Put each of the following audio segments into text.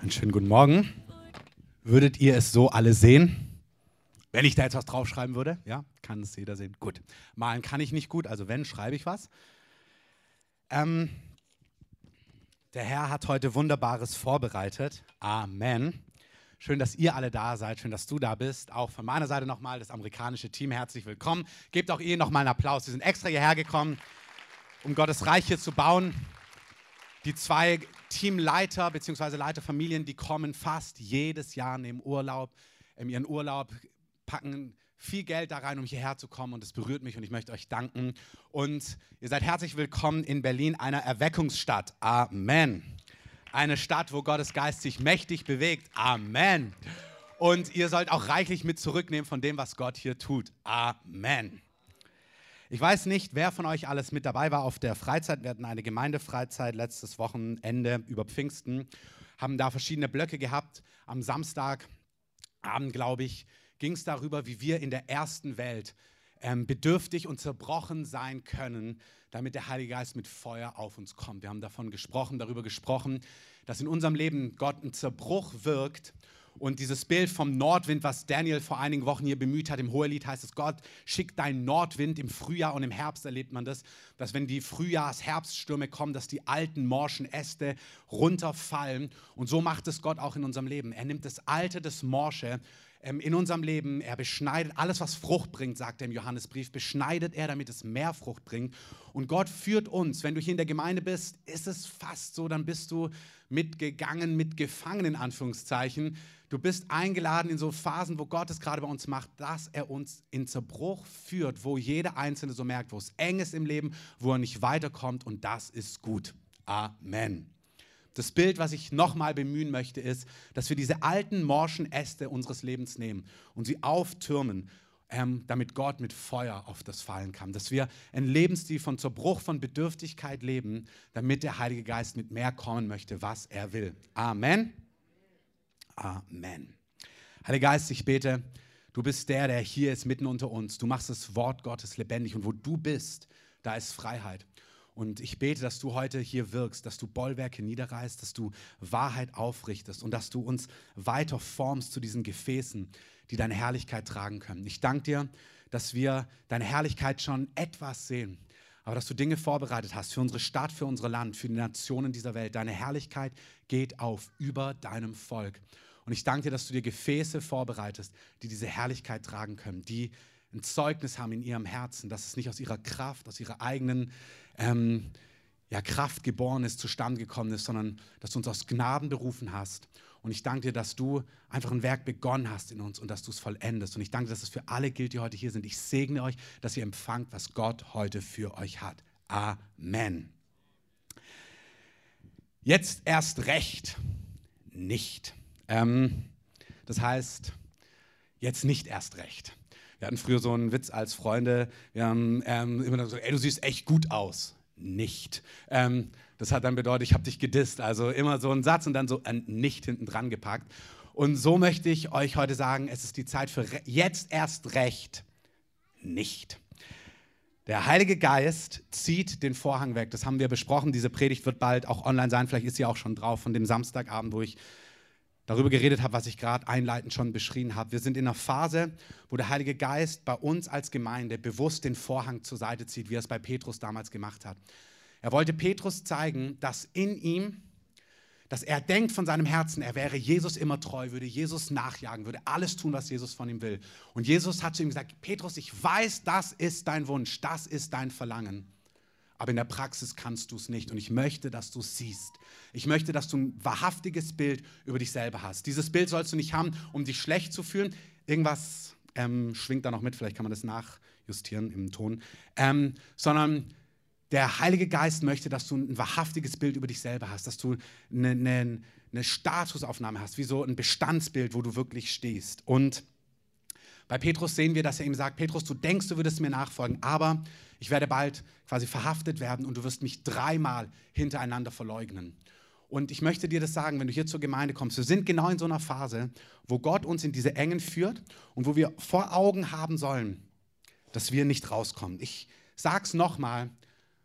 Einen schönen guten Morgen. Würdet ihr es so alle sehen? Wenn ich da jetzt was draufschreiben würde? Ja, kann es jeder sehen. Gut. Malen kann ich nicht gut, also wenn, schreibe ich was. Ähm, der Herr hat heute Wunderbares vorbereitet. Amen. Schön, dass ihr alle da seid. Schön, dass du da bist. Auch von meiner Seite nochmal das amerikanische Team herzlich willkommen. Gebt auch ihr nochmal einen Applaus. Sie sind extra hierher gekommen, um Gottes Reich hier zu bauen. Die zwei Teamleiter bzw. Leiterfamilien, die kommen fast jedes Jahr in Urlaub, in ihren Urlaub, packen viel Geld da rein, um hierher zu kommen und es berührt mich und ich möchte euch danken. Und ihr seid herzlich willkommen in Berlin, einer Erweckungsstadt. Amen. Eine Stadt, wo Gottes Geist sich mächtig bewegt. Amen. Und ihr sollt auch reichlich mit zurücknehmen von dem, was Gott hier tut. Amen. Ich weiß nicht, wer von euch alles mit dabei war auf der Freizeit. Wir hatten eine Gemeindefreizeit letztes Wochenende über Pfingsten, haben da verschiedene Blöcke gehabt. Am Samstagabend, glaube ich, ging es darüber, wie wir in der ersten Welt ähm, bedürftig und zerbrochen sein können, damit der Heilige Geist mit Feuer auf uns kommt. Wir haben davon gesprochen, darüber gesprochen, dass in unserem Leben Gott ein Zerbruch wirkt und dieses Bild vom Nordwind, was Daniel vor einigen Wochen hier bemüht hat, im Hohelied heißt es, Gott schickt deinen Nordwind. Im Frühjahr und im Herbst erlebt man das, dass wenn die Frühjahrs-Herbststürme kommen, dass die alten morschen Äste runterfallen. Und so macht es Gott auch in unserem Leben. Er nimmt das Alte, das Morsche ähm, in unserem Leben. Er beschneidet alles, was Frucht bringt, sagt er im Johannesbrief, beschneidet er, damit es mehr Frucht bringt. Und Gott führt uns. Wenn du hier in der Gemeinde bist, ist es fast so, dann bist du mitgegangen, mitgefangen in Anführungszeichen Du bist eingeladen in so Phasen, wo Gott es gerade bei uns macht, dass er uns in Zerbruch führt, wo jeder Einzelne so merkt, wo es eng ist im Leben, wo er nicht weiterkommt und das ist gut. Amen. Das Bild, was ich nochmal bemühen möchte, ist, dass wir diese alten morschen Äste unseres Lebens nehmen und sie auftürmen, ähm, damit Gott mit Feuer auf das fallen kann. Dass wir einen Lebensstil von Zerbruch, von Bedürftigkeit leben, damit der Heilige Geist mit mehr kommen möchte, was er will. Amen. Amen. Heiliger Geist, ich bete, du bist der, der hier ist mitten unter uns. Du machst das Wort Gottes lebendig und wo du bist, da ist Freiheit. Und ich bete, dass du heute hier wirkst, dass du Bollwerke niederreißt, dass du Wahrheit aufrichtest und dass du uns weiter formst zu diesen Gefäßen, die deine Herrlichkeit tragen können. Ich danke dir, dass wir deine Herrlichkeit schon etwas sehen, aber dass du Dinge vorbereitet hast für unsere Stadt, für unser Land, für die Nationen dieser Welt. Deine Herrlichkeit geht auf über deinem Volk. Und ich danke dir, dass du dir Gefäße vorbereitest, die diese Herrlichkeit tragen können, die ein Zeugnis haben in ihrem Herzen, dass es nicht aus ihrer Kraft, aus ihrer eigenen ähm, ja, Kraft geboren ist, zustande gekommen ist, sondern dass du uns aus Gnaden berufen hast. Und ich danke dir, dass du einfach ein Werk begonnen hast in uns und dass du es vollendest. Und ich danke, dass es für alle gilt, die heute hier sind. Ich segne euch, dass ihr empfangt, was Gott heute für euch hat. Amen. Jetzt erst recht nicht. Ähm, das heißt, jetzt nicht erst recht. Wir hatten früher so einen Witz als Freunde. Wir haben ähm, immer gesagt, ey, du siehst echt gut aus. Nicht. Ähm, das hat dann bedeutet, ich habe dich gedisst. Also immer so ein Satz und dann so ein Nicht hinten dran gepackt. Und so möchte ich euch heute sagen, es ist die Zeit für jetzt erst recht nicht. Der Heilige Geist zieht den Vorhang weg. Das haben wir besprochen. Diese Predigt wird bald auch online sein. Vielleicht ist sie auch schon drauf von dem Samstagabend, wo ich darüber geredet habe, was ich gerade einleitend schon beschrieben habe. Wir sind in einer Phase, wo der Heilige Geist bei uns als Gemeinde bewusst den Vorhang zur Seite zieht, wie er es bei Petrus damals gemacht hat. Er wollte Petrus zeigen, dass in ihm, dass er denkt von seinem Herzen, er wäre Jesus immer treu, würde Jesus nachjagen, würde alles tun, was Jesus von ihm will. Und Jesus hat zu ihm gesagt, Petrus, ich weiß, das ist dein Wunsch, das ist dein Verlangen aber in der Praxis kannst du es nicht. Und ich möchte, dass du es siehst. Ich möchte, dass du ein wahrhaftiges Bild über dich selber hast. Dieses Bild sollst du nicht haben, um dich schlecht zu fühlen. Irgendwas ähm, schwingt da noch mit, vielleicht kann man das nachjustieren im Ton. Ähm, sondern der Heilige Geist möchte, dass du ein wahrhaftiges Bild über dich selber hast, dass du eine, eine, eine Statusaufnahme hast, wie so ein Bestandsbild, wo du wirklich stehst. Und bei Petrus sehen wir, dass er ihm sagt, Petrus, du denkst, du würdest mir nachfolgen, aber ich werde bald quasi verhaftet werden und du wirst mich dreimal hintereinander verleugnen. Und ich möchte dir das sagen, wenn du hier zur Gemeinde kommst, wir sind genau in so einer Phase, wo Gott uns in diese Engen führt und wo wir vor Augen haben sollen, dass wir nicht rauskommen. Ich sage es nochmal,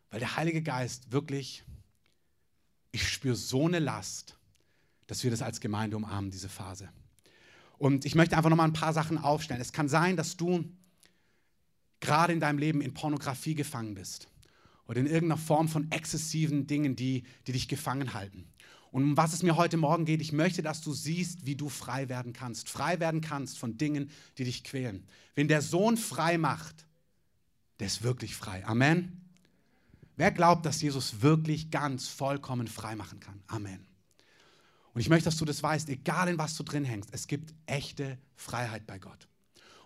weil der Heilige Geist wirklich, ich spüre so eine Last, dass wir das als Gemeinde umarmen, diese Phase. Und ich möchte einfach nochmal ein paar Sachen aufstellen. Es kann sein, dass du gerade in deinem Leben in Pornografie gefangen bist oder in irgendeiner Form von exzessiven Dingen, die, die dich gefangen halten. Und um was es mir heute Morgen geht, ich möchte, dass du siehst, wie du frei werden kannst. Frei werden kannst von Dingen, die dich quälen. Wenn der Sohn frei macht, der ist wirklich frei. Amen. Wer glaubt, dass Jesus wirklich ganz vollkommen frei machen kann? Amen. Und ich möchte, dass du das weißt, egal in was du drin hängst, es gibt echte Freiheit bei Gott.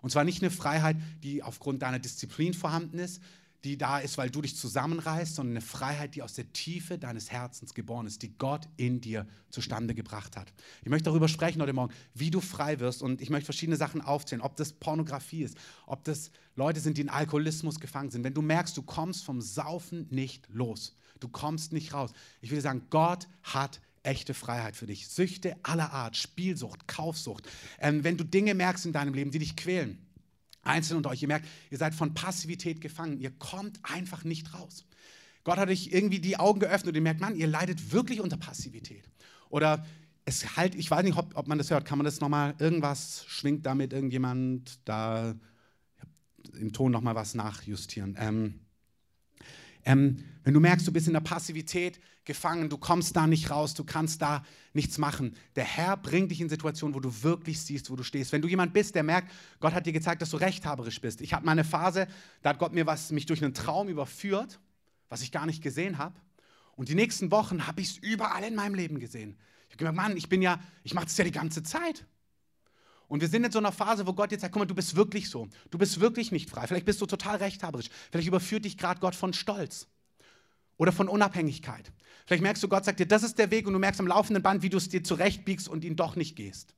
Und zwar nicht eine Freiheit, die aufgrund deiner Disziplin vorhanden ist, die da ist, weil du dich zusammenreißt, sondern eine Freiheit, die aus der Tiefe deines Herzens geboren ist, die Gott in dir zustande gebracht hat. Ich möchte darüber sprechen heute Morgen, wie du frei wirst und ich möchte verschiedene Sachen aufzählen, ob das Pornografie ist, ob das Leute sind, die in Alkoholismus gefangen sind. Wenn du merkst, du kommst vom Saufen nicht los, du kommst nicht raus. Ich will sagen, Gott hat echte Freiheit für dich. Süchte aller Art, Spielsucht, Kaufsucht. Ähm, wenn du Dinge merkst in deinem Leben, die dich quälen, einzeln unter euch, ihr merkt, ihr seid von Passivität gefangen, ihr kommt einfach nicht raus. Gott hat euch irgendwie die Augen geöffnet und ihr merkt, Mann, ihr leidet wirklich unter Passivität. Oder es halt, ich weiß nicht, ob, ob man das hört, kann man das nochmal, irgendwas schwingt damit, irgendjemand da im Ton nochmal was nachjustieren. Ähm, ähm, wenn du merkst, du bist in der Passivität gefangen, du kommst da nicht raus, du kannst da nichts machen. Der Herr bringt dich in Situationen, wo du wirklich siehst, wo du stehst. Wenn du jemand bist, der merkt, Gott hat dir gezeigt, dass du rechthaberisch bist. Ich hatte mal eine Phase, da hat Gott mir was, mich durch einen Traum überführt, was ich gar nicht gesehen habe. Und die nächsten Wochen habe ich es überall in meinem Leben gesehen. Ich habe gemerkt, Mann, ich bin ja, ich mache das ja die ganze Zeit. Und wir sind in so einer Phase, wo Gott jetzt sagt, guck mal, du bist wirklich so. Du bist wirklich nicht frei. Vielleicht bist du total rechthaberisch. Vielleicht überführt dich gerade Gott von Stolz oder von Unabhängigkeit. Vielleicht merkst du, Gott sagt dir, das ist der Weg und du merkst am laufenden Band, wie du es dir zurechtbiegst und ihn doch nicht gehst.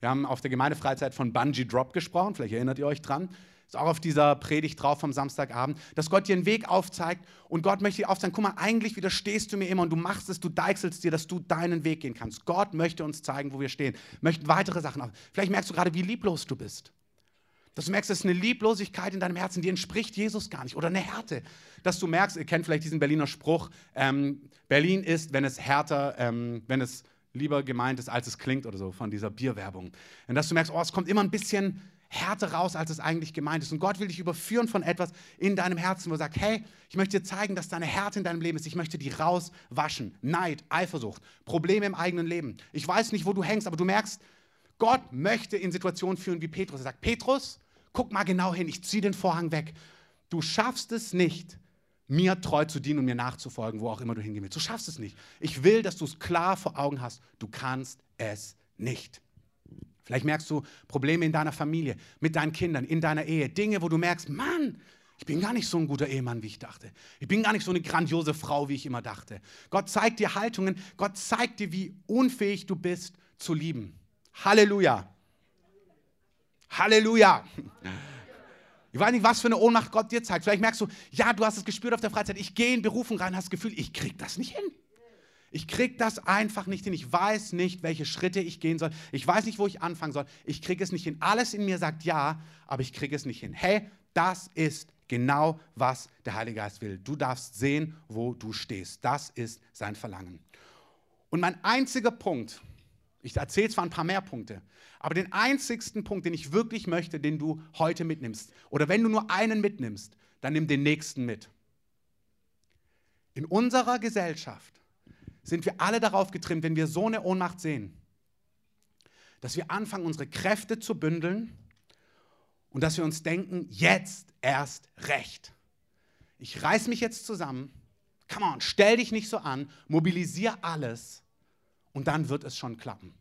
Wir haben auf der Gemeindefreizeit von Bungee Drop gesprochen, vielleicht erinnert ihr euch dran. Ist auch auf dieser Predigt drauf vom Samstagabend, dass Gott dir einen Weg aufzeigt und Gott möchte dir aufzeigen, guck mal, eigentlich widerstehst du mir immer und du machst es, du deichselst dir, dass du deinen Weg gehen kannst. Gott möchte uns zeigen, wo wir stehen, möchte weitere Sachen. Auf. Vielleicht merkst du gerade, wie lieblos du bist. Dass du merkst, es ist eine Lieblosigkeit in deinem Herzen, die entspricht Jesus gar nicht. Oder eine Härte. Dass du merkst, ihr kennt vielleicht diesen Berliner Spruch, ähm, Berlin ist, wenn es härter, ähm, wenn es lieber gemeint ist, als es klingt oder so, von dieser Bierwerbung. Und dass du merkst, oh, es kommt immer ein bisschen härter raus, als es eigentlich gemeint ist. Und Gott will dich überführen von etwas in deinem Herzen, wo er sagt, hey, ich möchte dir zeigen, dass deine Härte in deinem Leben ist. Ich möchte die rauswaschen. Neid, Eifersucht, Probleme im eigenen Leben. Ich weiß nicht, wo du hängst, aber du merkst, Gott möchte in Situationen führen wie Petrus. Er sagt, Petrus, guck mal genau hin, ich ziehe den Vorhang weg. Du schaffst es nicht, mir treu zu dienen und mir nachzufolgen, wo auch immer du hingehen willst. Du schaffst es nicht. Ich will, dass du es klar vor Augen hast. Du kannst es nicht. Vielleicht merkst du Probleme in deiner Familie, mit deinen Kindern, in deiner Ehe, Dinge, wo du merkst, Mann, ich bin gar nicht so ein guter Ehemann, wie ich dachte. Ich bin gar nicht so eine grandiose Frau, wie ich immer dachte. Gott zeigt dir Haltungen, Gott zeigt dir, wie unfähig du bist zu lieben. Halleluja. Halleluja. Ich weiß nicht, was für eine Ohnmacht Gott dir zeigt. Vielleicht merkst du, ja, du hast es gespürt auf der Freizeit. Ich gehe in Berufung rein, hast das Gefühl, ich krieg das nicht hin. Ich kriege das einfach nicht hin. Ich weiß nicht, welche Schritte ich gehen soll. Ich weiß nicht, wo ich anfangen soll. Ich kriege es nicht hin. Alles in mir sagt ja, aber ich kriege es nicht hin. Hey, das ist genau, was der Heilige Geist will. Du darfst sehen, wo du stehst. Das ist sein Verlangen. Und mein einziger Punkt, ich erzähle zwar ein paar mehr Punkte, aber den einzigsten Punkt, den ich wirklich möchte, den du heute mitnimmst, oder wenn du nur einen mitnimmst, dann nimm den nächsten mit. In unserer Gesellschaft sind wir alle darauf getrimmt, wenn wir so eine Ohnmacht sehen, dass wir anfangen, unsere Kräfte zu bündeln und dass wir uns denken, jetzt erst recht. Ich reiß mich jetzt zusammen, come on, stell dich nicht so an, mobilisier alles und dann wird es schon klappen.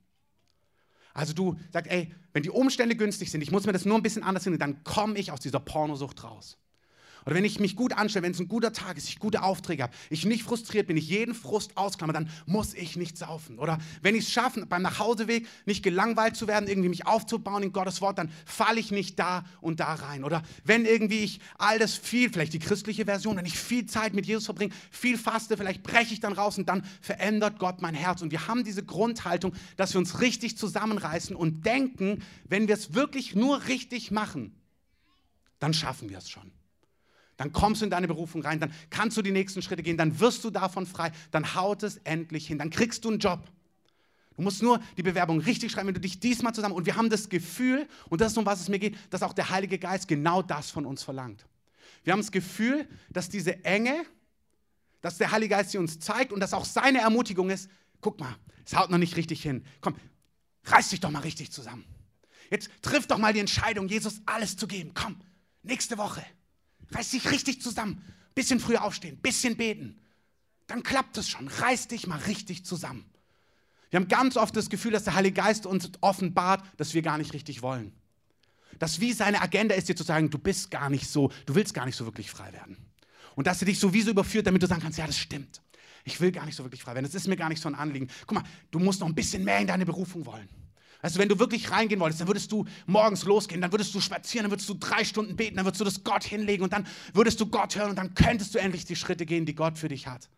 Also du sagst, ey, wenn die Umstände günstig sind, ich muss mir das nur ein bisschen anders hin, dann komme ich aus dieser Pornosucht raus. Oder wenn ich mich gut anstelle, wenn es ein guter Tag ist, ich gute Aufträge habe, ich nicht frustriert bin, ich jeden Frust ausklammer, dann muss ich nicht saufen. Oder wenn ich es schaffe, beim Nachhauseweg nicht gelangweilt zu werden, irgendwie mich aufzubauen in Gottes Wort, dann falle ich nicht da und da rein. Oder wenn irgendwie ich all das viel, vielleicht die christliche Version, wenn ich viel Zeit mit Jesus verbringe, viel faste, vielleicht breche ich dann raus und dann verändert Gott mein Herz. Und wir haben diese Grundhaltung, dass wir uns richtig zusammenreißen und denken, wenn wir es wirklich nur richtig machen, dann schaffen wir es schon. Dann kommst du in deine Berufung rein, dann kannst du die nächsten Schritte gehen, dann wirst du davon frei, dann haut es endlich hin, dann kriegst du einen Job. Du musst nur die Bewerbung richtig schreiben, wenn du dich diesmal zusammen. Und wir haben das Gefühl, und das ist um was es mir geht, dass auch der Heilige Geist genau das von uns verlangt. Wir haben das Gefühl, dass diese Enge, dass der Heilige Geist sie uns zeigt und dass auch seine Ermutigung ist, guck mal, es haut noch nicht richtig hin. Komm, reiß dich doch mal richtig zusammen. Jetzt triff doch mal die Entscheidung, Jesus alles zu geben. Komm, nächste Woche. Reiß dich richtig zusammen. Bisschen früher aufstehen, bisschen beten. Dann klappt es schon. Reiß dich mal richtig zusammen. Wir haben ganz oft das Gefühl, dass der Heilige Geist uns offenbart, dass wir gar nicht richtig wollen. Dass wie seine Agenda ist, dir zu sagen, du bist gar nicht so, du willst gar nicht so wirklich frei werden. Und dass er dich sowieso überführt, damit du sagen kannst, ja, das stimmt. Ich will gar nicht so wirklich frei werden. Das ist mir gar nicht so ein Anliegen. Guck mal, du musst noch ein bisschen mehr in deine Berufung wollen. Also wenn du wirklich reingehen wolltest, dann würdest du morgens losgehen, dann würdest du spazieren, dann würdest du drei Stunden beten, dann würdest du das Gott hinlegen und dann würdest du Gott hören und dann könntest du endlich die Schritte gehen, die Gott für dich hat.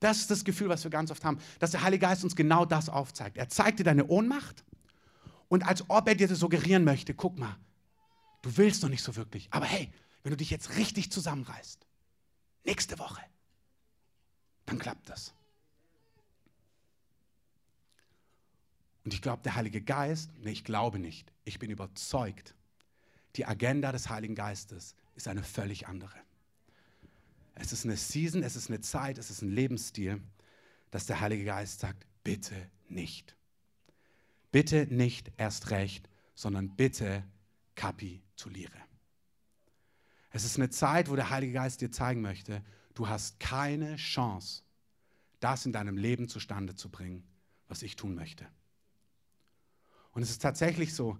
Das ist das Gefühl, was wir ganz oft haben, dass der Heilige Geist uns genau das aufzeigt. Er zeigt dir deine Ohnmacht und als ob er dir das suggerieren möchte, guck mal, du willst noch nicht so wirklich, aber hey, wenn du dich jetzt richtig zusammenreißt, nächste Woche, dann klappt das. Und ich glaube, der Heilige Geist, nee, ich glaube nicht, ich bin überzeugt, die Agenda des Heiligen Geistes ist eine völlig andere. Es ist eine Season, es ist eine Zeit, es ist ein Lebensstil, dass der Heilige Geist sagt, bitte nicht. Bitte nicht erst recht, sondern bitte kapituliere. Es ist eine Zeit, wo der Heilige Geist dir zeigen möchte, du hast keine Chance, das in deinem Leben zustande zu bringen, was ich tun möchte. Und es ist tatsächlich so,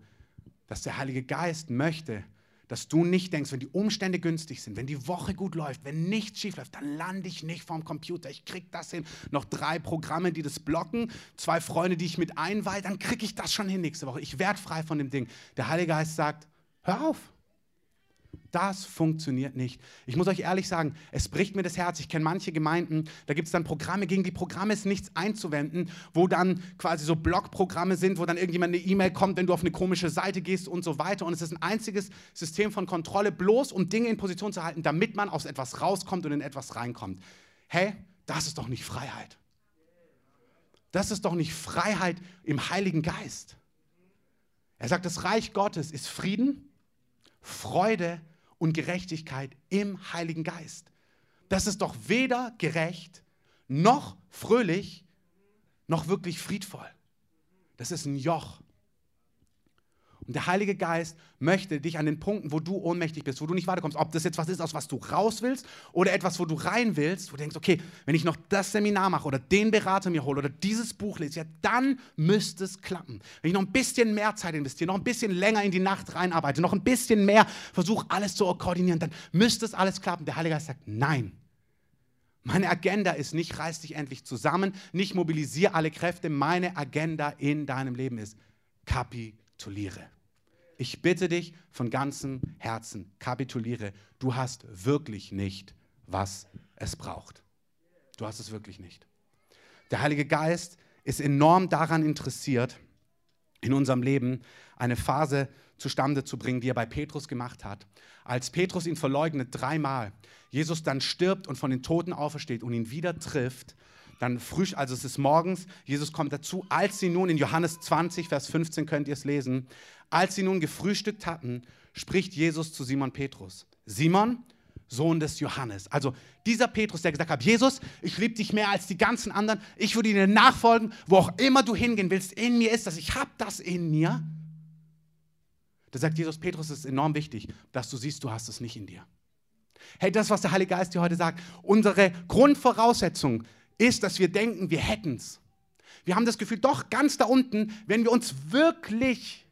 dass der Heilige Geist möchte, dass du nicht denkst, wenn die Umstände günstig sind, wenn die Woche gut läuft, wenn nichts schief läuft, dann lande ich nicht vorm Computer. Ich kriege das hin. Noch drei Programme, die das blocken, zwei Freunde, die ich mit einweihe, dann kriege ich das schon hin nächste Woche. Ich werde frei von dem Ding. Der Heilige Geist sagt, hör auf. Das funktioniert nicht. Ich muss euch ehrlich sagen, es bricht mir das Herz. Ich kenne manche Gemeinden, da gibt es dann Programme, gegen die Programme ist nichts einzuwenden, wo dann quasi so Blogprogramme sind, wo dann irgendjemand eine E-Mail kommt, wenn du auf eine komische Seite gehst und so weiter. Und es ist ein einziges System von Kontrolle, bloß um Dinge in Position zu halten, damit man aus etwas rauskommt und in etwas reinkommt. Hey, das ist doch nicht Freiheit. Das ist doch nicht Freiheit im Heiligen Geist. Er sagt, das Reich Gottes ist Frieden, Freude und Gerechtigkeit im Heiligen Geist. Das ist doch weder gerecht, noch fröhlich, noch wirklich friedvoll. Das ist ein Joch. Und der Heilige Geist möchte dich an den Punkten, wo du ohnmächtig bist, wo du nicht weiterkommst, ob das jetzt was ist, aus was du raus willst oder etwas, wo du rein willst, wo du denkst, okay, wenn ich noch das Seminar mache oder den Berater mir hole oder dieses Buch lese, ja, dann müsste es klappen. Wenn ich noch ein bisschen mehr Zeit investiere, noch ein bisschen länger in die Nacht reinarbeite, noch ein bisschen mehr versuche, alles zu koordinieren, dann müsste es alles klappen. Der Heilige Geist sagt, nein. Meine Agenda ist nicht, reiß dich endlich zusammen, nicht mobilisiere alle Kräfte. Meine Agenda in deinem Leben ist, kapituliere. Ich bitte dich von ganzem Herzen, kapituliere. Du hast wirklich nicht, was es braucht. Du hast es wirklich nicht. Der Heilige Geist ist enorm daran interessiert, in unserem Leben eine Phase zustande zu bringen, die er bei Petrus gemacht hat. Als Petrus ihn verleugnet dreimal, Jesus dann stirbt und von den Toten aufersteht und ihn wieder trifft, dann frisch, also es ist morgens, Jesus kommt dazu, als sie nun in Johannes 20, Vers 15 könnt ihr es lesen, als sie nun gefrühstückt hatten, spricht Jesus zu Simon Petrus. Simon, Sohn des Johannes. Also dieser Petrus, der gesagt hat, Jesus, ich liebe dich mehr als die ganzen anderen, ich würde dir nachfolgen, wo auch immer du hingehen willst, in mir ist das, ich habe das in mir. Da sagt Jesus, Petrus, es ist enorm wichtig, dass du siehst, du hast es nicht in dir. Hey, das, was der Heilige Geist dir heute sagt, unsere Grundvoraussetzung ist, dass wir denken, wir hätten es. Wir haben das Gefühl, doch ganz da unten, wenn wir uns wirklich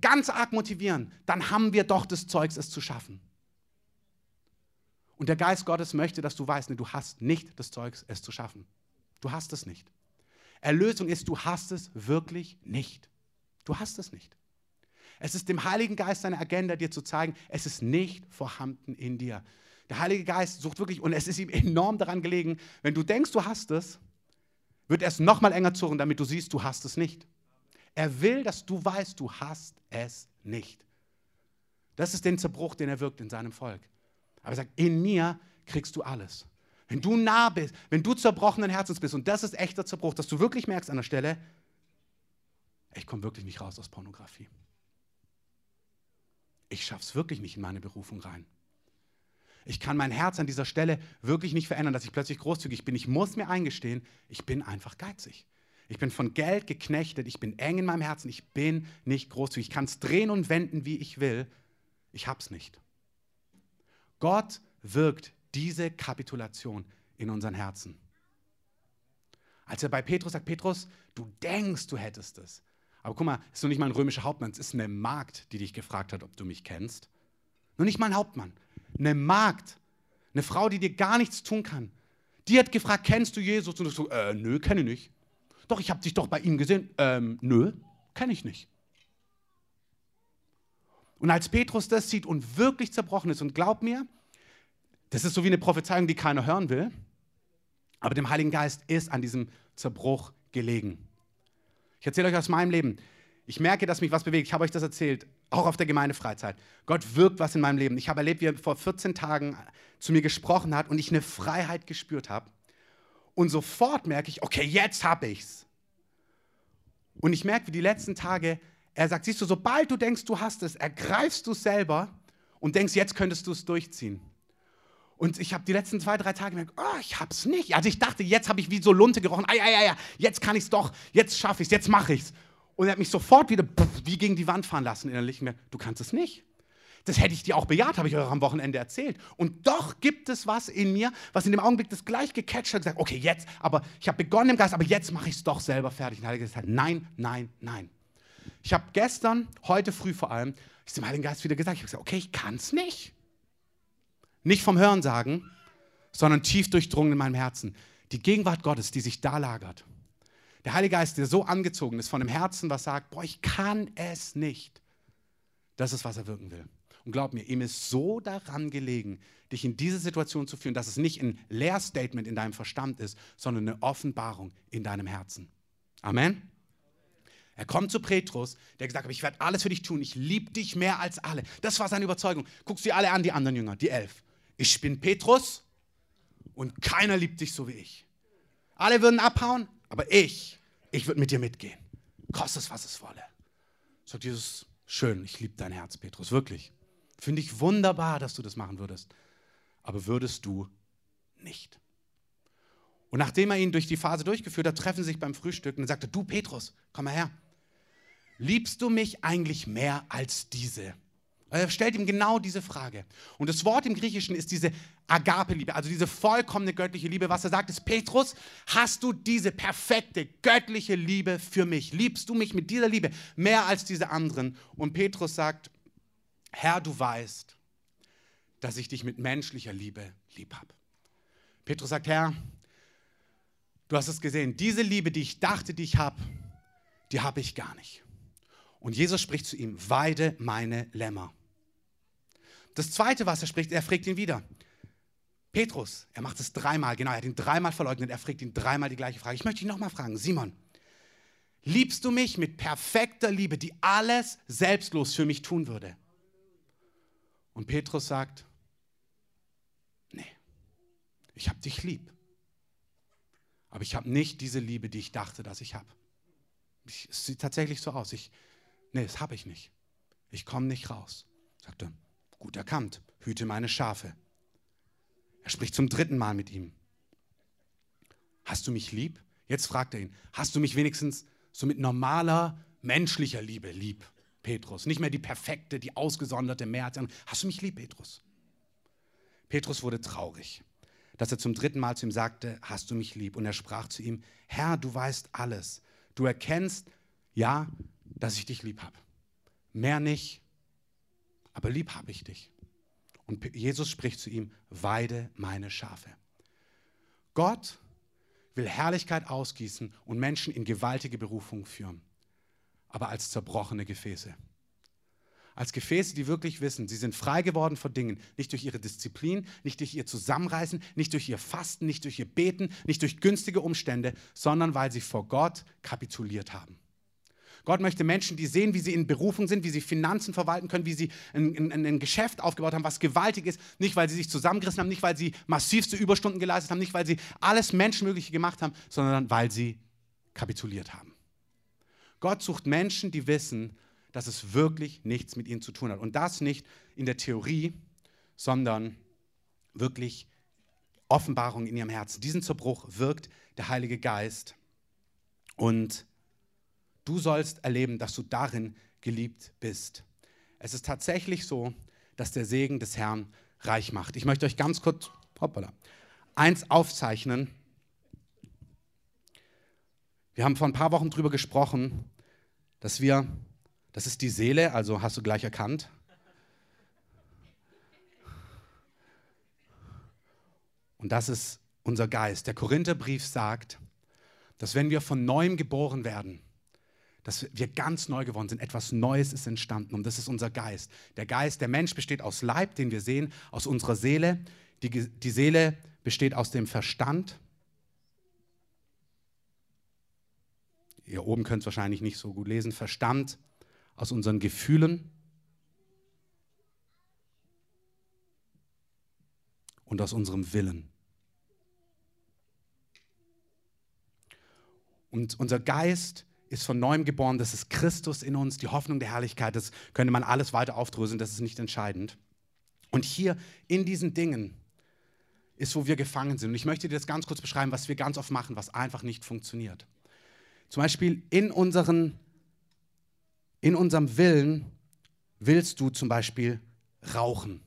ganz arg motivieren, dann haben wir doch das Zeugs, es zu schaffen. Und der Geist Gottes möchte, dass du weißt, nee, du hast nicht das Zeugs, es zu schaffen. Du hast es nicht. Erlösung ist, du hast es wirklich nicht. Du hast es nicht. Es ist dem Heiligen Geist seine Agenda, dir zu zeigen, es ist nicht vorhanden in dir. Der Heilige Geist sucht wirklich, und es ist ihm enorm daran gelegen, wenn du denkst, du hast es, wird er es nochmal enger zurren, damit du siehst, du hast es nicht. Er will, dass du weißt, du hast es nicht. Das ist den Zerbruch, den er wirkt in seinem Volk. Aber er sagt, in mir kriegst du alles. Wenn du nah bist, wenn du zerbrochenen Herzens bist und das ist echter Zerbruch, dass du wirklich merkst an der Stelle, ich komme wirklich nicht raus aus Pornografie. Ich schaffe es wirklich nicht in meine Berufung rein. Ich kann mein Herz an dieser Stelle wirklich nicht verändern, dass ich plötzlich großzügig bin. Ich muss mir eingestehen, ich bin einfach geizig. Ich bin von Geld geknechtet, ich bin eng in meinem Herzen, ich bin nicht großzügig. Ich kann es drehen und wenden, wie ich will. Ich habe es nicht. Gott wirkt diese Kapitulation in unseren Herzen. Als er bei Petrus sagt, Petrus, du denkst, du hättest es. Aber guck mal, es ist noch nicht mal ein römischer Hauptmann, es ist eine Magd, die dich gefragt hat, ob du mich kennst. Nur nicht mal ein Hauptmann, eine Magd, eine Frau, die dir gar nichts tun kann. Die hat gefragt, kennst du Jesus? Und du so, äh, nö, kenne ich nicht. Doch, ich habe dich doch bei ihm gesehen. Ähm, nö, kenne ich nicht. Und als Petrus das sieht und wirklich zerbrochen ist, und glaub mir, das ist so wie eine Prophezeiung, die keiner hören will, aber dem Heiligen Geist ist an diesem Zerbruch gelegen. Ich erzähle euch aus meinem Leben. Ich merke, dass mich was bewegt. Ich habe euch das erzählt, auch auf der Gemeindefreizeit. Gott wirkt was in meinem Leben. Ich habe erlebt, wie er vor 14 Tagen zu mir gesprochen hat und ich eine Freiheit gespürt habe. Und sofort merke ich, okay, jetzt habe ich's. Und ich merke, wie die letzten Tage, er sagt, siehst du, sobald du denkst, du hast es, ergreifst du es selber und denkst, jetzt könntest du es durchziehen. Und ich habe die letzten zwei, drei Tage gemerkt, oh, ich hab's nicht. Also ich dachte, jetzt habe ich wie so Lunte gerochen. Ei, ei, ei, jetzt kann ich's doch. Jetzt schaffe ich's. Jetzt mache ich's. Und er hat mich sofort wieder wie gegen die Wand fahren lassen innerlich. Mir, du kannst es nicht. Das hätte ich dir auch bejaht, habe ich euch am Wochenende erzählt. Und doch gibt es was in mir, was in dem Augenblick das gleich gecatcht hat, gesagt, okay, jetzt, aber ich habe begonnen im Geist, aber jetzt mache ich es doch selber fertig. Und er hat gesagt, nein, nein, nein. Ich habe gestern, heute früh vor allem, ist dem Heiligen Geist wieder gesagt, ich habe gesagt, okay, ich kann es nicht. Nicht vom Hören sagen, sondern tief durchdrungen in meinem Herzen. Die Gegenwart Gottes, die sich da lagert. Der Heilige Geist, der so angezogen ist von dem Herzen, was sagt, boah, ich kann es nicht. Das ist, was er wirken will. Und glaub mir, ihm ist so daran gelegen, dich in diese Situation zu führen, dass es nicht ein Lehrstatement in deinem Verstand ist, sondern eine Offenbarung in deinem Herzen. Amen. Er kommt zu Petrus, der gesagt hat, ich werde alles für dich tun, ich liebe dich mehr als alle. Das war seine Überzeugung. Guckst du alle an, die anderen Jünger, die elf. Ich bin Petrus und keiner liebt dich so wie ich. Alle würden abhauen, aber ich, ich würde mit dir mitgehen. Kostet es, was es wolle. Sagt Jesus, schön, ich liebe dein Herz, Petrus, wirklich. Finde ich wunderbar, dass du das machen würdest. Aber würdest du nicht. Und nachdem er ihn durch die Phase durchgeführt hat, treffen sie sich beim Frühstück und sagte, du Petrus, komm mal her. Liebst du mich eigentlich mehr als diese? Er stellt ihm genau diese Frage. Und das Wort im Griechischen ist diese Agape-Liebe, also diese vollkommene göttliche Liebe. Was er sagt, ist, Petrus, hast du diese perfekte göttliche Liebe für mich? Liebst du mich mit dieser Liebe mehr als diese anderen? Und Petrus sagt, Herr, du weißt, dass ich dich mit menschlicher Liebe lieb habe. Petrus sagt, Herr, du hast es gesehen, diese Liebe, die ich dachte, die ich habe, die habe ich gar nicht. Und Jesus spricht zu ihm, weide meine Lämmer. Das zweite, was er spricht, er fragt ihn wieder. Petrus, er macht es dreimal, genau, er hat ihn dreimal verleugnet, er fragt ihn dreimal die gleiche Frage. Ich möchte ihn nochmal fragen, Simon, liebst du mich mit perfekter Liebe, die alles selbstlos für mich tun würde? Und Petrus sagt, nee, ich habe dich lieb, aber ich habe nicht diese Liebe, die ich dachte, dass ich habe. Es sieht tatsächlich so aus. Ich, nee, das habe ich nicht. Ich komme nicht raus. Sagt er, Gut erkannt, hüte meine Schafe. Er spricht zum dritten Mal mit ihm. Hast du mich lieb? Jetzt fragt er ihn, hast du mich wenigstens so mit normaler menschlicher Liebe lieb, Petrus? Nicht mehr die perfekte, die ausgesonderte Mehrheit. Hast du mich lieb, Petrus? Petrus wurde traurig, dass er zum dritten Mal zu ihm sagte, hast du mich lieb? Und er sprach zu ihm, Herr, du weißt alles. Du erkennst, ja, dass ich dich lieb habe. Mehr nicht, aber lieb habe ich dich. Und Jesus spricht zu ihm, weide meine Schafe. Gott will Herrlichkeit ausgießen und Menschen in gewaltige Berufung führen, aber als zerbrochene Gefäße. Als Gefäße, die wirklich wissen, sie sind frei geworden vor Dingen, nicht durch ihre Disziplin, nicht durch ihr Zusammenreißen, nicht durch ihr Fasten, nicht durch ihr Beten, nicht durch günstige Umstände, sondern weil sie vor Gott kapituliert haben. Gott möchte Menschen, die sehen, wie sie in Berufung sind, wie sie Finanzen verwalten können, wie sie ein, ein, ein, Geschäft aufgebaut haben, was gewaltig ist. Nicht, weil sie sich zusammengerissen haben, nicht, weil sie massivste Überstunden geleistet haben, nicht, weil sie alles Menschenmögliche gemacht haben, sondern weil sie kapituliert haben. Gott sucht Menschen, die wissen, dass es wirklich nichts mit ihnen zu tun hat. Und das nicht in der Theorie, sondern wirklich Offenbarung in ihrem Herzen. Diesen Zerbruch wirkt der Heilige Geist. Und Du sollst erleben, dass du darin geliebt bist. Es ist tatsächlich so, dass der Segen des Herrn reich macht. Ich möchte euch ganz kurz hoppala, eins aufzeichnen. Wir haben vor ein paar Wochen darüber gesprochen, dass wir, das ist die Seele, also hast du gleich erkannt. Und das ist unser Geist. Der Korintherbrief sagt, dass wenn wir von neuem geboren werden, dass wir ganz neu geworden sind. Etwas Neues ist entstanden und das ist unser Geist. Der Geist, der Mensch besteht aus Leib, den wir sehen, aus unserer Seele. Die, die Seele besteht aus dem Verstand. Ihr oben könnt es wahrscheinlich nicht so gut lesen. Verstand aus unseren Gefühlen und aus unserem Willen. Und unser Geist ist von neuem geboren, das ist Christus in uns, die Hoffnung der Herrlichkeit, das könnte man alles weiter aufdröseln, das ist nicht entscheidend. Und hier in diesen Dingen ist, wo wir gefangen sind. Und ich möchte dir das ganz kurz beschreiben, was wir ganz oft machen, was einfach nicht funktioniert. Zum Beispiel in, unseren, in unserem Willen willst du zum Beispiel rauchen.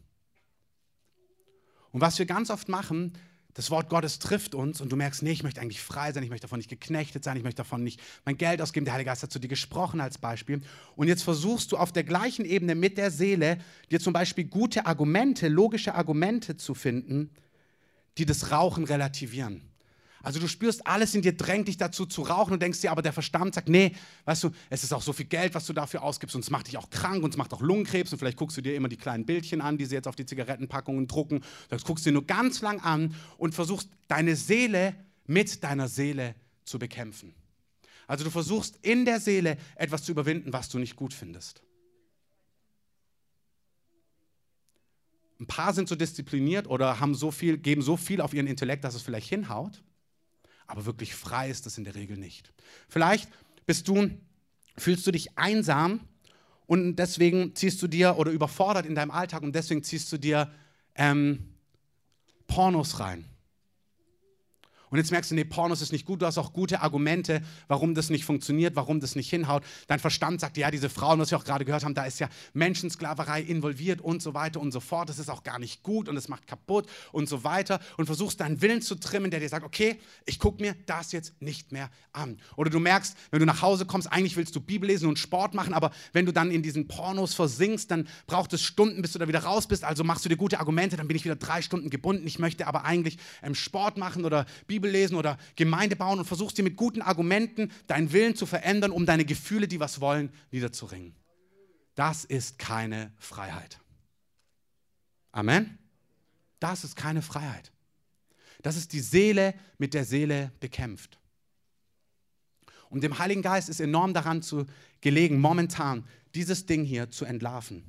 Und was wir ganz oft machen, das Wort Gottes trifft uns und du merkst, nee, ich möchte eigentlich frei sein, ich möchte davon nicht geknechtet sein, ich möchte davon nicht mein Geld ausgeben. Der Heilige Geist hat zu dir gesprochen als Beispiel. Und jetzt versuchst du auf der gleichen Ebene mit der Seele, dir zum Beispiel gute Argumente, logische Argumente zu finden, die das Rauchen relativieren. Also du spürst, alles in dir drängt dich dazu zu rauchen und denkst dir, aber der Verstand sagt, nee, weißt du, es ist auch so viel Geld, was du dafür ausgibst und es macht dich auch krank und es macht auch Lungenkrebs und vielleicht guckst du dir immer die kleinen Bildchen an, die sie jetzt auf die Zigarettenpackungen drucken. Das guckst du dir nur ganz lang an und versuchst deine Seele mit deiner Seele zu bekämpfen. Also du versuchst in der Seele etwas zu überwinden, was du nicht gut findest. Ein paar sind so diszipliniert oder haben so viel, geben so viel auf ihren Intellekt, dass es vielleicht hinhaut. Aber wirklich frei ist das in der Regel nicht. Vielleicht bist du, fühlst du dich einsam und deswegen ziehst du dir oder überfordert in deinem Alltag und deswegen ziehst du dir ähm, Pornos rein. Und jetzt merkst du, nee, Pornos ist nicht gut, du hast auch gute Argumente, warum das nicht funktioniert, warum das nicht hinhaut. Dein Verstand sagt, ja, diese Frauen, was wir auch gerade gehört haben, da ist ja Menschensklaverei involviert und so weiter und so fort. Das ist auch gar nicht gut und es macht kaputt und so weiter. Und versuchst deinen Willen zu trimmen, der dir sagt, okay, ich gucke mir das jetzt nicht mehr an. Oder du merkst, wenn du nach Hause kommst, eigentlich willst du Bibel lesen und Sport machen, aber wenn du dann in diesen Pornos versinkst, dann braucht es Stunden, bis du da wieder raus bist. Also machst du dir gute Argumente, dann bin ich wieder drei Stunden gebunden. Ich möchte aber eigentlich ähm, Sport machen oder Bibel Bibel lesen oder Gemeinde bauen und versuchst dir mit guten Argumenten deinen Willen zu verändern, um deine Gefühle, die was wollen, niederzuringen. Das ist keine Freiheit. Amen. Das ist keine Freiheit. Das ist die Seele mit der Seele bekämpft. Und dem Heiligen Geist ist enorm daran zu gelegen, momentan dieses Ding hier zu entlarven.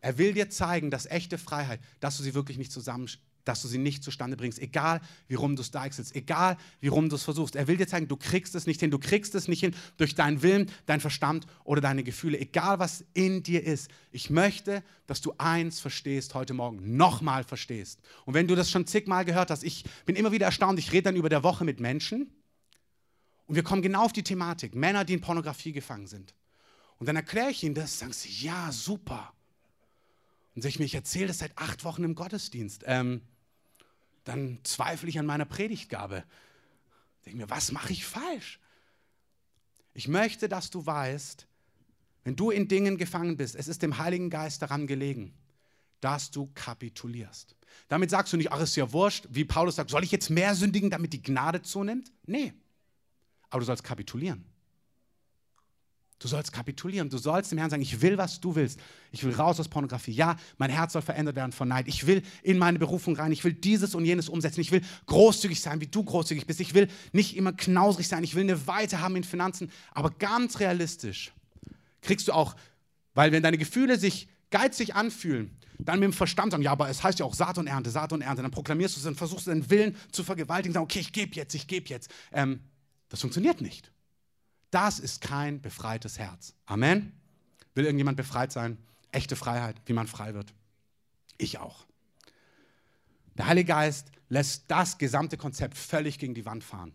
Er will dir zeigen, dass echte Freiheit, dass du sie wirklich nicht zusammen dass du sie nicht zustande bringst, egal wie rum du es deichselst, egal wie rum du es versuchst. Er will dir zeigen, du kriegst es nicht hin, du kriegst es nicht hin durch deinen Willen, deinen Verstand oder deine Gefühle, egal was in dir ist. Ich möchte, dass du eins verstehst heute Morgen, nochmal verstehst. Und wenn du das schon zigmal gehört hast, ich bin immer wieder erstaunt, ich rede dann über der Woche mit Menschen und wir kommen genau auf die Thematik, Männer, die in Pornografie gefangen sind. Und dann erkläre ich ihnen das, sagen sie, ja, super. Und sage ich mir, ich erzähle das seit acht Wochen im Gottesdienst. Ähm, dann zweifle ich an meiner Predigtgabe. Denke mir, was mache ich falsch? Ich möchte, dass du weißt, wenn du in Dingen gefangen bist, es ist dem Heiligen Geist daran gelegen, dass du kapitulierst. Damit sagst du nicht, ach, ist ja wurscht, wie Paulus sagt, soll ich jetzt mehr sündigen, damit die Gnade zunimmt? Nee. Aber du sollst kapitulieren. Du sollst kapitulieren. Du sollst dem Herrn sagen, ich will, was du willst. Ich will raus aus Pornografie. Ja, mein Herz soll verändert werden von Neid. Ich will in meine Berufung rein. Ich will dieses und jenes umsetzen. Ich will großzügig sein, wie du großzügig bist. Ich will nicht immer knausrig sein. Ich will eine Weite haben in Finanzen. Aber ganz realistisch kriegst du auch, weil wenn deine Gefühle sich geizig anfühlen, dann mit dem Verstand sagen, ja, aber es heißt ja auch Saat und Ernte, Saat und Ernte. Dann proklamierst du es, dann versuchst du deinen Willen zu vergewaltigen, sagen, okay, ich gebe jetzt, ich gebe jetzt. Ähm, das funktioniert nicht. Das ist kein befreites Herz. Amen. Will irgendjemand befreit sein? Echte Freiheit, wie man frei wird. Ich auch. Der Heilige Geist lässt das gesamte Konzept völlig gegen die Wand fahren.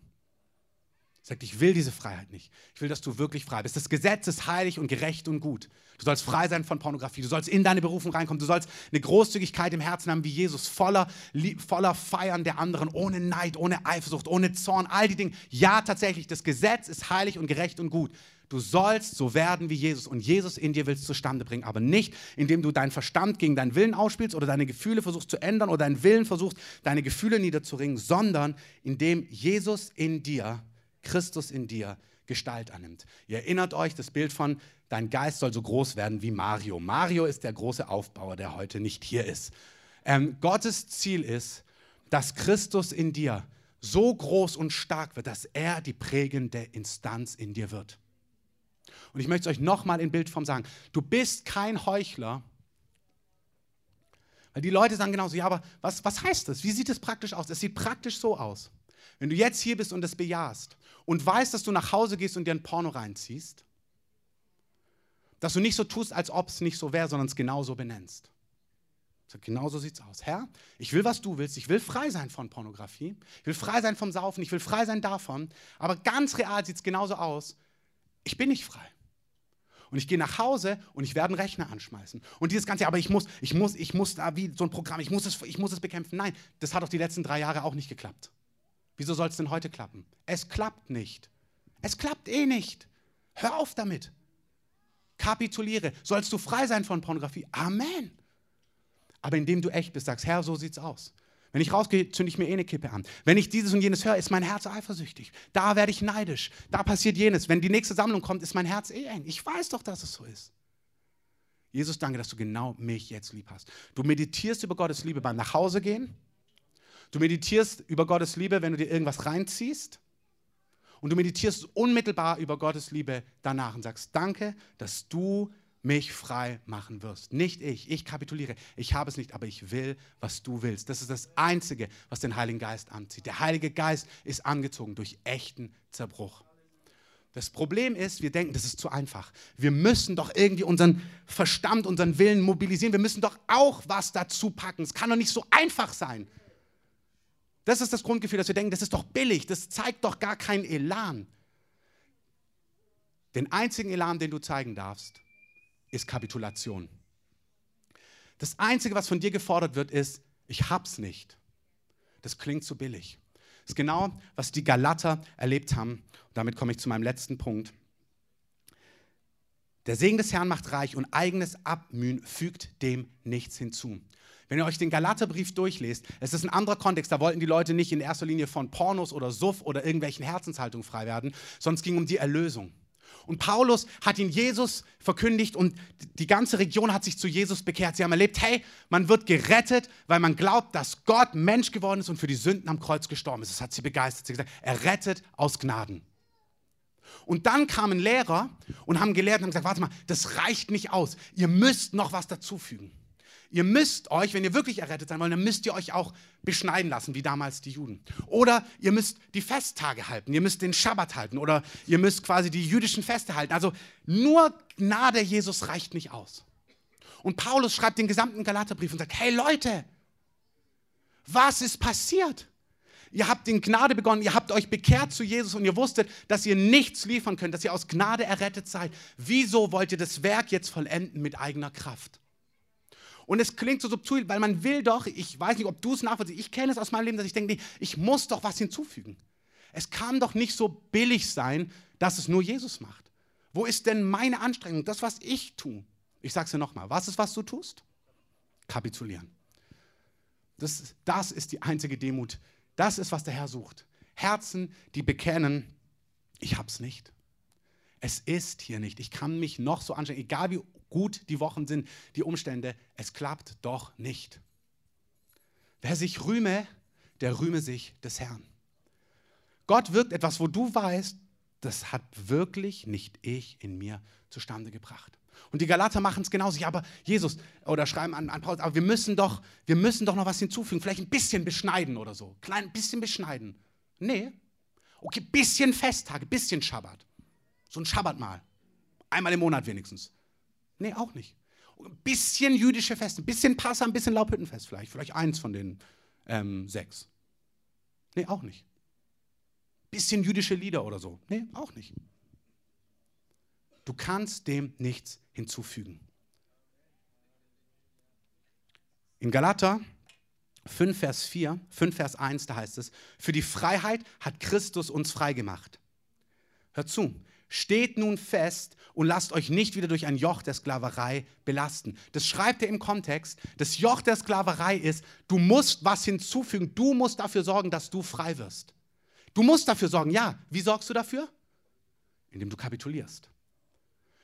Sagt, ich will diese Freiheit nicht. Ich will, dass du wirklich frei bist. Das Gesetz ist heilig und gerecht und gut. Du sollst frei sein von Pornografie. Du sollst in deine Berufung reinkommen. Du sollst eine Großzügigkeit im Herzen haben wie Jesus, voller, voller Feiern der anderen, ohne Neid, ohne Eifersucht, ohne Zorn, all die Dinge. Ja, tatsächlich, das Gesetz ist heilig und gerecht und gut. Du sollst so werden wie Jesus und Jesus in dir willst zustande bringen, aber nicht, indem du deinen Verstand gegen deinen Willen ausspielst oder deine Gefühle versuchst zu ändern oder deinen Willen versuchst, deine Gefühle niederzuringen, sondern indem Jesus in dir Christus in dir Gestalt annimmt. Ihr erinnert euch das Bild von, dein Geist soll so groß werden wie Mario. Mario ist der große Aufbauer, der heute nicht hier ist. Ähm, Gottes Ziel ist, dass Christus in dir so groß und stark wird, dass er die prägende Instanz in dir wird. Und ich möchte euch nochmal in Bildform sagen, du bist kein Heuchler, weil die Leute sagen genauso, ja, aber was, was heißt das? Wie sieht es praktisch aus? Es sieht praktisch so aus. Wenn du jetzt hier bist und das bejahst und weißt, dass du nach Hause gehst und dir ein Porno reinziehst, dass du nicht so tust, als ob es nicht so wäre, sondern es genauso benennst. Genau so sieht es aus. Herr, ich will, was du willst. Ich will frei sein von Pornografie. Ich will frei sein vom Saufen. Ich will frei sein davon. Aber ganz real sieht es genauso aus. Ich bin nicht frei. Und ich gehe nach Hause und ich werde einen Rechner anschmeißen. Und dieses Ganze, aber ich muss, ich muss, ich muss da wie so ein Programm, ich muss es, ich muss es bekämpfen. Nein, das hat doch die letzten drei Jahre auch nicht geklappt. Wieso soll es denn heute klappen? Es klappt nicht. Es klappt eh nicht. Hör auf damit. Kapituliere. Sollst du frei sein von Pornografie? Amen. Aber indem du echt bist, sagst, Herr, so sieht's aus. Wenn ich rausgehe, zünde ich mir eh eine Kippe an. Wenn ich dieses und jenes höre, ist mein Herz eifersüchtig. Da werde ich neidisch. Da passiert jenes. Wenn die nächste Sammlung kommt, ist mein Herz eh eng. Ich weiß doch, dass es so ist. Jesus, danke, dass du genau mich jetzt lieb hast. Du meditierst über Gottes Liebe beim Nachhausegehen. Du meditierst über Gottes Liebe, wenn du dir irgendwas reinziehst. Und du meditierst unmittelbar über Gottes Liebe danach und sagst, danke, dass du mich frei machen wirst. Nicht ich, ich kapituliere. Ich habe es nicht, aber ich will, was du willst. Das ist das Einzige, was den Heiligen Geist anzieht. Der Heilige Geist ist angezogen durch echten Zerbruch. Das Problem ist, wir denken, das ist zu einfach. Wir müssen doch irgendwie unseren Verstand, unseren Willen mobilisieren. Wir müssen doch auch was dazu packen. Es kann doch nicht so einfach sein. Das ist das Grundgefühl, dass wir denken, das ist doch billig, das zeigt doch gar keinen Elan. Den einzigen Elan, den du zeigen darfst, ist Kapitulation. Das Einzige, was von dir gefordert wird, ist, ich hab's nicht. Das klingt zu billig. Das ist genau, was die Galater erlebt haben. Und damit komme ich zu meinem letzten Punkt. Der Segen des Herrn macht reich und eigenes Abmühen fügt dem nichts hinzu. Wenn ihr euch den Galaterbrief durchlest, es ist ein anderer Kontext. Da wollten die Leute nicht in erster Linie von Pornos oder Suff oder irgendwelchen Herzenshaltungen frei werden, sondern es ging um die Erlösung. Und Paulus hat ihn Jesus verkündigt und die ganze Region hat sich zu Jesus bekehrt. Sie haben erlebt, hey, man wird gerettet, weil man glaubt, dass Gott Mensch geworden ist und für die Sünden am Kreuz gestorben ist. Das hat sie begeistert. Sie haben gesagt, er rettet aus Gnaden. Und dann kamen Lehrer und haben gelehrt und haben gesagt, warte mal, das reicht nicht aus. Ihr müsst noch was dazufügen. Ihr müsst euch, wenn ihr wirklich errettet sein wollt, dann müsst ihr euch auch beschneiden lassen, wie damals die Juden. Oder ihr müsst die Festtage halten, ihr müsst den Schabbat halten oder ihr müsst quasi die jüdischen Feste halten. Also nur Gnade Jesus reicht nicht aus. Und Paulus schreibt den gesamten Galaterbrief und sagt, hey Leute, was ist passiert? Ihr habt in Gnade begonnen, ihr habt euch bekehrt zu Jesus und ihr wusstet, dass ihr nichts liefern könnt, dass ihr aus Gnade errettet seid. Wieso wollt ihr das Werk jetzt vollenden mit eigener Kraft? Und es klingt so subtil, weil man will doch, ich weiß nicht, ob du es nachvollziehst, ich kenne es aus meinem Leben, dass ich denke, nee, ich muss doch was hinzufügen. Es kann doch nicht so billig sein, dass es nur Jesus macht. Wo ist denn meine Anstrengung, das, was ich tue? Ich sage es dir nochmal, was ist, was du tust? Kapitulieren. Das, das ist die einzige Demut. Das ist, was der Herr sucht. Herzen, die bekennen, ich hab's nicht. Es ist hier nicht. Ich kann mich noch so anstrengen, egal wie gut die Wochen sind, die Umstände, es klappt doch nicht. Wer sich rühme, der rühme sich des Herrn. Gott wirkt etwas, wo du weißt, das hat wirklich nicht ich in mir zustande gebracht. Und die Galater machen es genauso. Ja, aber Jesus, oder schreiben an, an Paulus, aber wir müssen, doch, wir müssen doch noch was hinzufügen. Vielleicht ein bisschen beschneiden oder so. Klein bisschen beschneiden. Nee. Okay, bisschen Festtage, bisschen Schabbat. So ein Schabbatmahl. Einmal im Monat wenigstens. Nee, auch nicht. Ein bisschen jüdische Feste, ein bisschen Passa, ein bisschen Laubhüttenfest vielleicht. Vielleicht eins von den ähm, sechs. Nee, auch nicht. Bisschen jüdische Lieder oder so. Nee, auch nicht. Du kannst dem nichts hinzufügen. In Galater 5, Vers 4, 5, Vers 1, da heißt es, für die Freiheit hat Christus uns freigemacht. Hört zu, steht nun fest und lasst euch nicht wieder durch ein Joch der Sklaverei belasten. Das schreibt er im Kontext. Das Joch der Sklaverei ist, du musst was hinzufügen, du musst dafür sorgen, dass du frei wirst. Du musst dafür sorgen, ja. Wie sorgst du dafür? Indem du kapitulierst.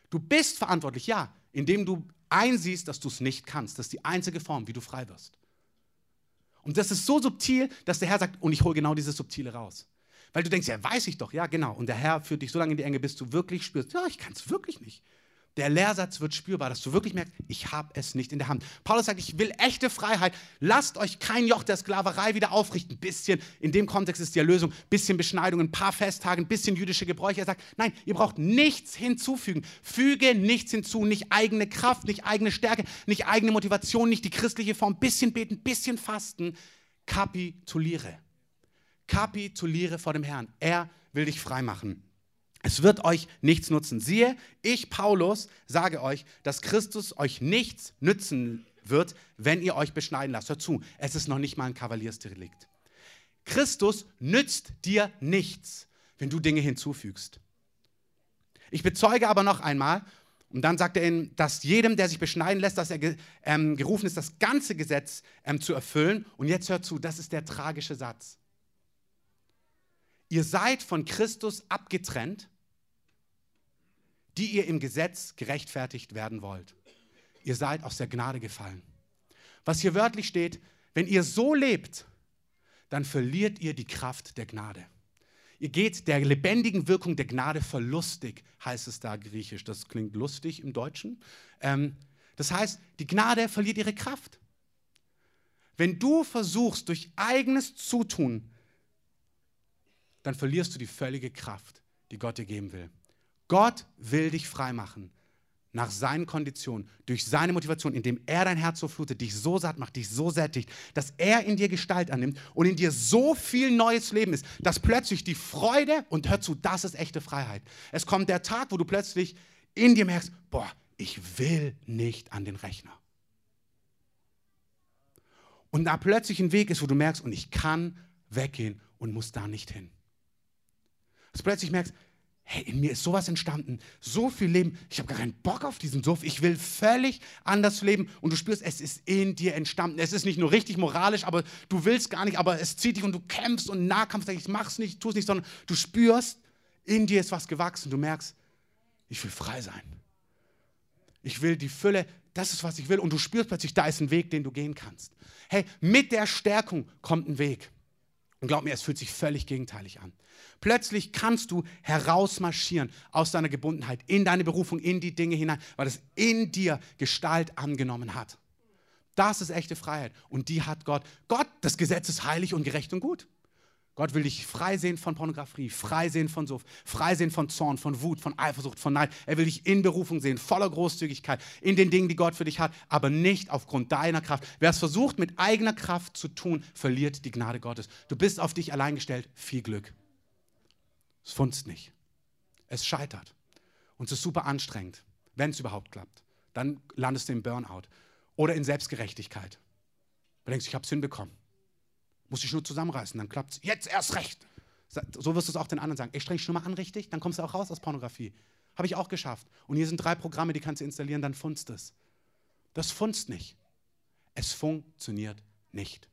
Du bist verantwortlich, ja, indem du einsiehst, dass du es nicht kannst. Das ist die einzige Form, wie du frei wirst. Und das ist so subtil, dass der Herr sagt, und ich hole genau dieses Subtile raus. Weil du denkst, ja, weiß ich doch, ja, genau. Und der Herr führt dich so lange in die Enge, bis du wirklich spürst, ja, ich kann es wirklich nicht. Der Lehrsatz wird spürbar, dass du wirklich merkst, ich habe es nicht in der Hand. Paulus sagt, ich will echte Freiheit. Lasst euch kein Joch der Sklaverei wieder aufrichten. Ein bisschen, in dem Kontext ist die Erlösung, ein bisschen Beschneidung, ein paar Festtage, ein bisschen jüdische Gebräuche. Er sagt, nein, ihr braucht nichts hinzufügen. Füge nichts hinzu, nicht eigene Kraft, nicht eigene Stärke, nicht eigene Motivation, nicht die christliche Form. Bisschen beten, bisschen fasten. Kapituliere. Kapituliere vor dem Herrn. Er will dich frei machen. Es wird euch nichts nutzen. Siehe, ich, Paulus, sage euch, dass Christus euch nichts nützen wird, wenn ihr euch beschneiden lasst. Hört zu, es ist noch nicht mal ein Kavaliersdelikt. Christus nützt dir nichts, wenn du Dinge hinzufügst. Ich bezeuge aber noch einmal, und dann sagt er ihnen, dass jedem, der sich beschneiden lässt, dass er ähm, gerufen ist, das ganze Gesetz ähm, zu erfüllen. Und jetzt hört zu, das ist der tragische Satz. Ihr seid von Christus abgetrennt die ihr im Gesetz gerechtfertigt werden wollt. Ihr seid aus der Gnade gefallen. Was hier wörtlich steht, wenn ihr so lebt, dann verliert ihr die Kraft der Gnade. Ihr geht der lebendigen Wirkung der Gnade verlustig, heißt es da griechisch. Das klingt lustig im Deutschen. Ähm, das heißt, die Gnade verliert ihre Kraft. Wenn du versuchst, durch eigenes Zutun, dann verlierst du die völlige Kraft, die Gott dir geben will. Gott will dich freimachen nach seinen Konditionen, durch seine Motivation, indem er dein Herz so flutet, dich so satt macht, dich so sättigt, dass er in dir Gestalt annimmt und in dir so viel neues Leben ist, dass plötzlich die Freude, und hör zu, das ist echte Freiheit. Es kommt der Tag, wo du plötzlich in dir merkst, boah, ich will nicht an den Rechner. Und da plötzlich ein Weg ist, wo du merkst, und ich kann weggehen und muss da nicht hin. Dass du plötzlich merkst, hey, in mir ist sowas entstanden, so viel Leben, ich habe gar keinen Bock auf diesen Suff, ich will völlig anders leben und du spürst, es ist in dir entstanden. Es ist nicht nur richtig moralisch, aber du willst gar nicht, aber es zieht dich und du kämpfst und Nahkampf, ich mach's nicht, tu es nicht, sondern du spürst, in dir ist was gewachsen, du merkst, ich will frei sein. Ich will die Fülle, das ist, was ich will und du spürst plötzlich, da ist ein Weg, den du gehen kannst. Hey, mit der Stärkung kommt ein Weg. Und glaub mir, es fühlt sich völlig gegenteilig an. Plötzlich kannst du herausmarschieren aus deiner Gebundenheit, in deine Berufung, in die Dinge hinein, weil es in dir Gestalt angenommen hat. Das ist echte Freiheit. Und die hat Gott. Gott, das Gesetz ist heilig und gerecht und gut. Gott will dich frei sehen von Pornografie, frei sehen von Suff, frei sehen von Zorn, von Wut, von Eifersucht, von Neid. Er will dich in Berufung sehen, voller Großzügigkeit, in den Dingen, die Gott für dich hat, aber nicht aufgrund deiner Kraft. Wer es versucht, mit eigener Kraft zu tun, verliert die Gnade Gottes. Du bist auf dich allein gestellt. Viel Glück. Es funzt nicht. Es scheitert. Und es ist super anstrengend, wenn es überhaupt klappt. Dann landest du im Burnout oder in Selbstgerechtigkeit. Du denkst, ich habe es hinbekommen. Muss dich nur zusammenreißen, dann klappt es. Jetzt erst recht. So wirst du es auch den anderen sagen. Ich streng dich schon mal an, richtig? Dann kommst du auch raus aus Pornografie. Habe ich auch geschafft. Und hier sind drei Programme, die kannst du installieren, dann funzt es. Das funzt nicht. Es funktioniert nicht.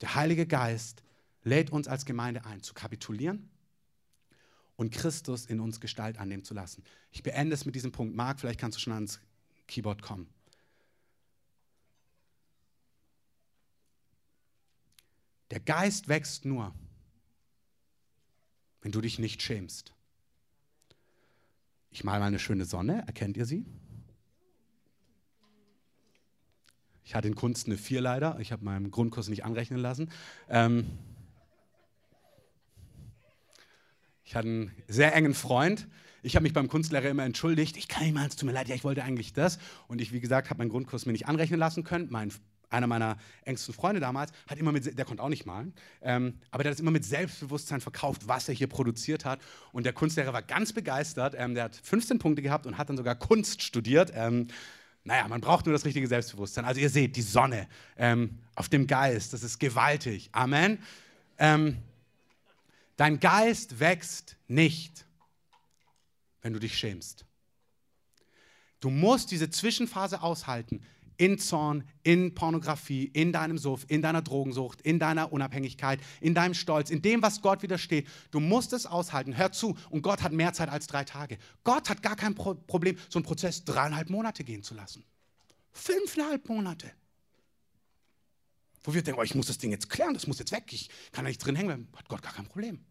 Der Heilige Geist lädt uns als Gemeinde ein, zu kapitulieren und Christus in uns Gestalt annehmen zu lassen. Ich beende es mit diesem Punkt. Marc, vielleicht kannst du schon ans Keyboard kommen. Der Geist wächst nur, wenn du dich nicht schämst. Ich male mal eine schöne Sonne, erkennt ihr sie? Ich hatte in Kunst eine 4 leider, ich habe meinen Grundkurs nicht anrechnen lassen. Ähm ich hatte einen sehr engen Freund. Ich habe mich beim Kunstlehrer immer entschuldigt. Ich kann nicht mal, es tut mir leid, ja, ich wollte eigentlich das. Und ich, wie gesagt, habe meinen Grundkurs mir nicht anrechnen lassen können. Mein einer meiner engsten Freunde damals, hat immer mit, der konnte auch nicht malen, ähm, aber der hat es immer mit Selbstbewusstsein verkauft, was er hier produziert hat. Und der Kunstlehrer war ganz begeistert. Ähm, der hat 15 Punkte gehabt und hat dann sogar Kunst studiert. Ähm, naja, man braucht nur das richtige Selbstbewusstsein. Also ihr seht, die Sonne ähm, auf dem Geist, das ist gewaltig. Amen. Ähm, dein Geist wächst nicht, wenn du dich schämst. Du musst diese Zwischenphase aushalten in Zorn, in Pornografie, in deinem Suff, in deiner Drogensucht, in deiner Unabhängigkeit, in deinem Stolz, in dem, was Gott widersteht. Du musst es aushalten. Hör zu. Und Gott hat mehr Zeit als drei Tage. Gott hat gar kein Pro Problem, so einen Prozess dreieinhalb Monate gehen zu lassen. Fünfeinhalb Monate. Wo wir denken, oh, ich muss das Ding jetzt klären, das muss jetzt weg, ich kann da nicht drin hängen. Hat Gott gar kein Problem.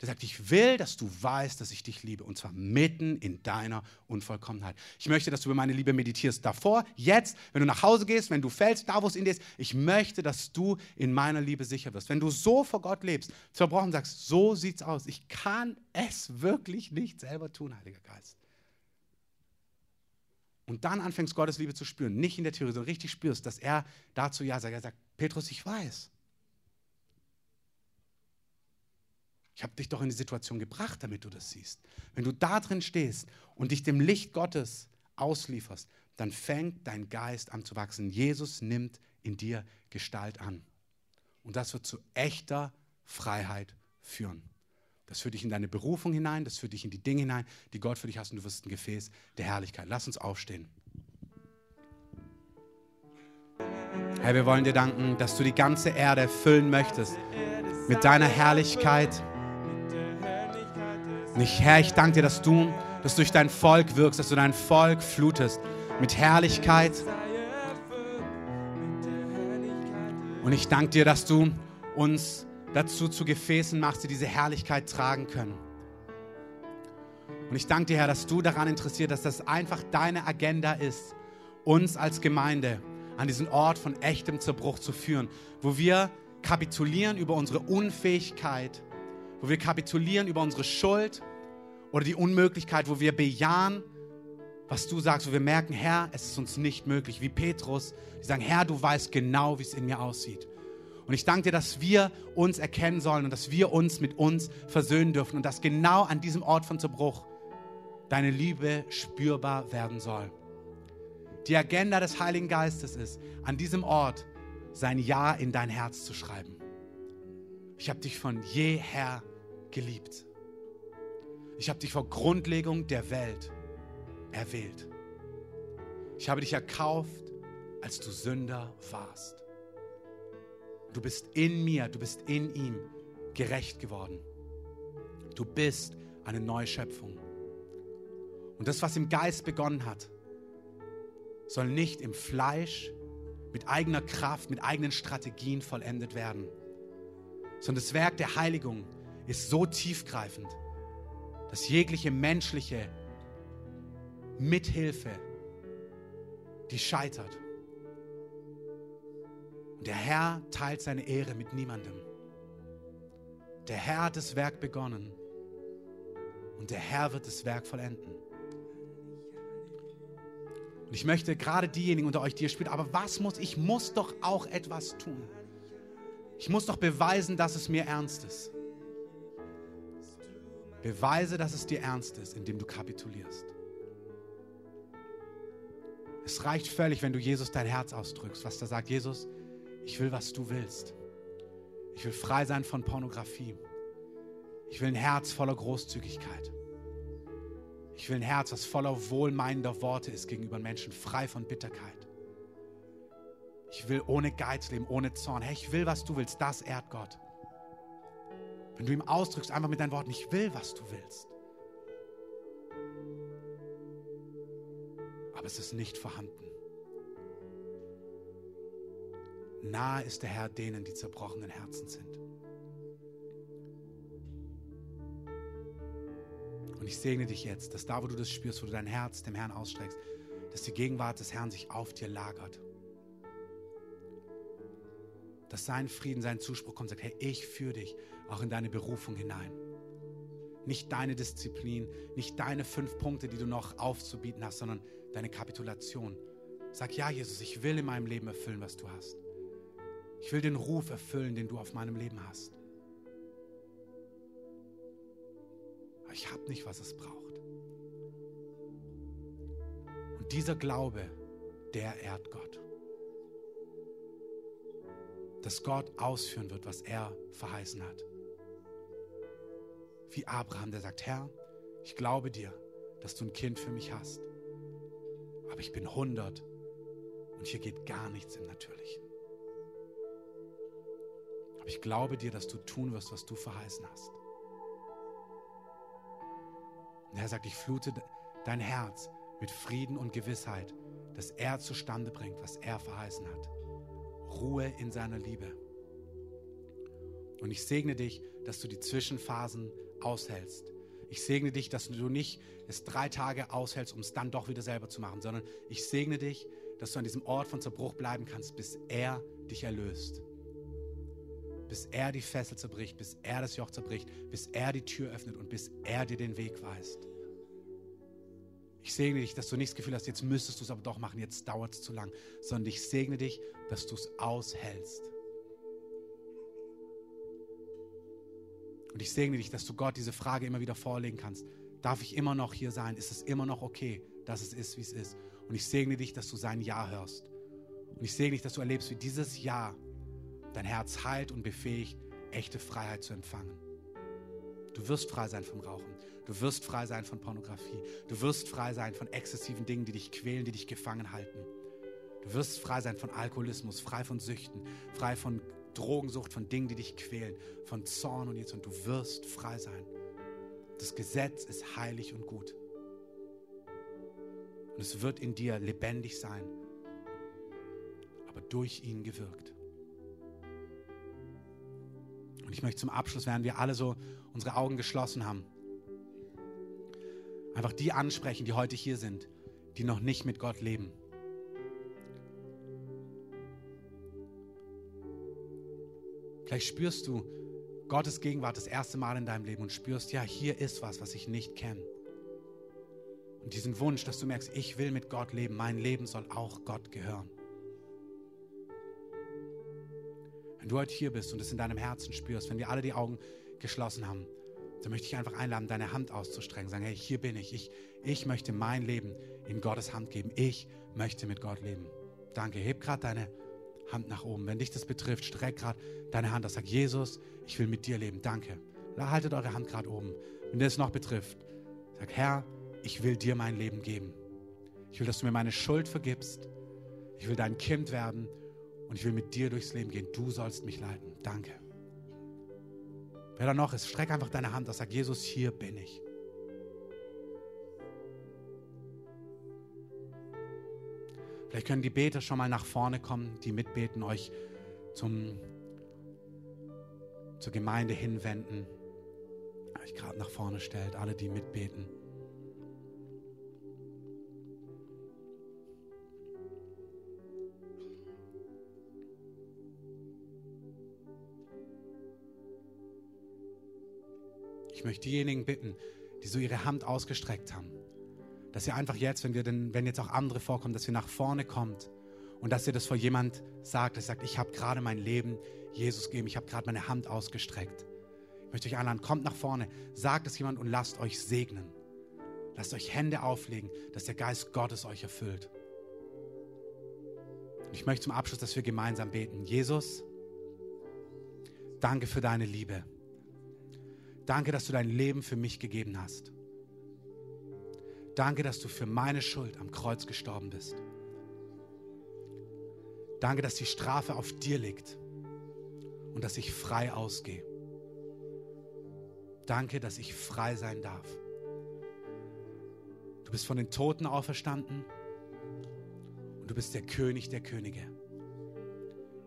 Der sagt, ich will, dass du weißt, dass ich dich liebe. Und zwar mitten in deiner Unvollkommenheit. Ich möchte, dass du über meine Liebe meditierst. Davor, jetzt, wenn du nach Hause gehst, wenn du fällst, da wo es in dir ist. Ich möchte, dass du in meiner Liebe sicher wirst. Wenn du so vor Gott lebst, zerbrochen sagst, so sieht's aus. Ich kann es wirklich nicht selber tun, Heiliger Geist. Und dann anfängst, Gottes Liebe zu spüren. Nicht in der Theorie, sondern richtig spürst, dass er dazu ja sagt. Er sagt, Petrus, ich weiß. Ich habe dich doch in die Situation gebracht, damit du das siehst. Wenn du da drin stehst und dich dem Licht Gottes auslieferst, dann fängt dein Geist an zu wachsen. Jesus nimmt in dir Gestalt an. Und das wird zu echter Freiheit führen. Das führt dich in deine Berufung hinein, das führt dich in die Dinge hinein, die Gott für dich hat und du wirst ein Gefäß der Herrlichkeit. Lass uns aufstehen. Herr, wir wollen dir danken, dass du die ganze Erde füllen möchtest mit deiner Herrlichkeit. Und ich, Herr, ich danke dir, dass du, dass durch dein Volk wirkst, dass du dein Volk flutest mit Herrlichkeit. Und ich danke dir, dass du uns dazu zu Gefäßen machst, die diese Herrlichkeit tragen können. Und ich danke dir, Herr, dass du daran interessiert, dass das einfach deine Agenda ist, uns als Gemeinde an diesen Ort von echtem Zerbruch zu führen, wo wir kapitulieren über unsere Unfähigkeit, wo wir kapitulieren über unsere Schuld oder die Unmöglichkeit, wo wir bejahen, was du sagst, wo wir merken, Herr, es ist uns nicht möglich. Wie Petrus, die sagen, Herr, du weißt genau, wie es in mir aussieht. Und ich danke dir, dass wir uns erkennen sollen und dass wir uns mit uns versöhnen dürfen und dass genau an diesem Ort von Zerbruch deine Liebe spürbar werden soll. Die Agenda des Heiligen Geistes ist, an diesem Ort sein Ja in dein Herz zu schreiben. Ich habe dich von jeher geliebt. Ich habe dich vor Grundlegung der Welt erwählt. Ich habe dich erkauft, als du Sünder warst. Du bist in mir, du bist in ihm gerecht geworden. Du bist eine neue Schöpfung. Und das, was im Geist begonnen hat, soll nicht im Fleisch, mit eigener Kraft, mit eigenen Strategien vollendet werden, sondern das Werk der Heiligung ist so tiefgreifend, dass jegliche menschliche Mithilfe, die scheitert. Und der Herr teilt seine Ehre mit niemandem. Der Herr hat das Werk begonnen und der Herr wird das Werk vollenden. Und ich möchte gerade diejenigen unter euch, die ihr spielt, aber was muss ich? muss doch auch etwas tun. Ich muss doch beweisen, dass es mir ernst ist. Beweise, dass es dir ernst ist, indem du kapitulierst. Es reicht völlig, wenn du Jesus dein Herz ausdrückst, was da sagt, Jesus, ich will, was du willst. Ich will frei sein von Pornografie. Ich will ein Herz voller Großzügigkeit. Ich will ein Herz, das voller wohlmeinender Worte ist gegenüber Menschen, frei von Bitterkeit. Ich will ohne Geiz leben, ohne Zorn. Hey, ich will, was du willst. Das ehrt Gott. Wenn du ihm ausdrückst, einfach mit deinen Worten, ich will, was du willst. Aber es ist nicht vorhanden. Nahe ist der Herr denen, die zerbrochenen Herzen sind. Und ich segne dich jetzt, dass da, wo du das spürst, wo du dein Herz dem Herrn ausstreckst, dass die Gegenwart des Herrn sich auf dir lagert. Dass sein Frieden, sein Zuspruch kommt und sagt, hey, ich führe dich auch in deine Berufung hinein. Nicht deine Disziplin, nicht deine fünf Punkte, die du noch aufzubieten hast, sondern deine Kapitulation. Sag, ja, Jesus, ich will in meinem Leben erfüllen, was du hast. Ich will den Ruf erfüllen, den du auf meinem Leben hast. Aber ich habe nicht, was es braucht. Und dieser Glaube, der ehrt Gott. Dass Gott ausführen wird, was er verheißen hat. Wie Abraham, der sagt, Herr, ich glaube dir, dass du ein Kind für mich hast. Aber ich bin 100 und hier geht gar nichts im Natürlichen. Aber ich glaube dir, dass du tun wirst, was du verheißen hast. Und er sagt, ich flute dein Herz mit Frieden und Gewissheit, dass er zustande bringt, was er verheißen hat. Ruhe in seiner Liebe. Und ich segne dich, dass du die Zwischenphasen aushältst. Ich segne dich, dass du nicht es drei Tage aushältst, um es dann doch wieder selber zu machen, sondern ich segne dich, dass du an diesem Ort von Zerbruch bleiben kannst, bis er dich erlöst bis er die Fessel zerbricht, bis er das Joch zerbricht, bis er die Tür öffnet und bis er dir den Weg weist. Ich segne dich, dass du nicht das Gefühl hast, jetzt müsstest du es aber doch machen, jetzt dauert es zu lang, sondern ich segne dich, dass du es aushältst. Und ich segne dich, dass du Gott diese Frage immer wieder vorlegen kannst. Darf ich immer noch hier sein? Ist es immer noch okay, dass es ist, wie es ist? Und ich segne dich, dass du sein Ja hörst. Und ich segne dich, dass du erlebst, wie dieses Ja dein Herz heilt und befähigt, echte Freiheit zu empfangen. Du wirst frei sein vom Rauchen. Du wirst frei sein von Pornografie. Du wirst frei sein von exzessiven Dingen, die dich quälen, die dich gefangen halten. Du wirst frei sein von Alkoholismus, frei von Süchten, frei von Drogensucht, von Dingen, die dich quälen, von Zorn und jetzt. Und du wirst frei sein. Das Gesetz ist heilig und gut. Und es wird in dir lebendig sein, aber durch ihn gewirkt. Und ich möchte zum Abschluss, während wir alle so unsere Augen geschlossen haben, einfach die ansprechen, die heute hier sind, die noch nicht mit Gott leben. Vielleicht spürst du Gottes Gegenwart das erste Mal in deinem Leben und spürst, ja, hier ist was, was ich nicht kenne. Und diesen Wunsch, dass du merkst, ich will mit Gott leben, mein Leben soll auch Gott gehören. Wenn du heute hier bist und es in deinem Herzen spürst, wenn wir alle die Augen geschlossen haben, dann möchte ich einfach einladen, deine Hand auszustrecken, sagen, hey, hier bin ich. ich. Ich möchte mein Leben in Gottes Hand geben. Ich möchte mit Gott leben. Danke. Heb gerade deine Hand nach oben. Wenn dich das betrifft, streck gerade deine Hand aus. Sag, Jesus, ich will mit dir leben. Danke. Haltet eure Hand gerade oben. Wenn dir es noch betrifft, sag, Herr, ich will dir mein Leben geben. Ich will, dass du mir meine Schuld vergibst. Ich will dein Kind werden und ich will mit dir durchs Leben gehen. Du sollst mich leiten. Danke. Wer da noch ist, streck einfach deine Hand aus. Sag, Jesus, hier bin ich. Vielleicht können die Beter schon mal nach vorne kommen, die mitbeten, euch zum, zur Gemeinde hinwenden. Euch gerade nach vorne stellt, alle, die mitbeten. Ich möchte diejenigen bitten, die so ihre Hand ausgestreckt haben, dass ihr einfach jetzt, wenn wir denn, wenn jetzt auch andere vorkommen, dass ihr nach vorne kommt und dass ihr das vor jemand sagt, dass sagt, ich habe gerade mein Leben Jesus gegeben, ich habe gerade meine Hand ausgestreckt. Ich möchte euch einladen, kommt nach vorne, sagt es jemand und lasst euch segnen. Lasst euch Hände auflegen, dass der Geist Gottes euch erfüllt. Und ich möchte zum Abschluss, dass wir gemeinsam beten. Jesus, danke für deine Liebe. Danke, dass du dein Leben für mich gegeben hast. Danke, dass du für meine Schuld am Kreuz gestorben bist. Danke, dass die Strafe auf dir liegt und dass ich frei ausgehe. Danke, dass ich frei sein darf. Du bist von den Toten auferstanden und du bist der König der Könige.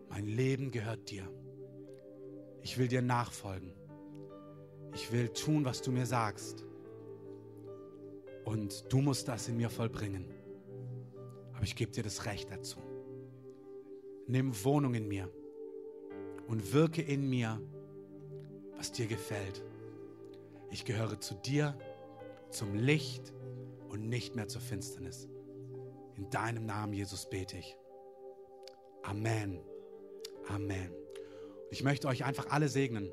Mein Leben gehört dir. Ich will dir nachfolgen. Ich will tun, was du mir sagst. Und du musst das in mir vollbringen. Aber ich gebe dir das Recht dazu. Nimm Wohnung in mir und wirke in mir, was dir gefällt. Ich gehöre zu dir, zum Licht und nicht mehr zur Finsternis. In deinem Namen, Jesus, bete ich. Amen. Amen. Und ich möchte euch einfach alle segnen,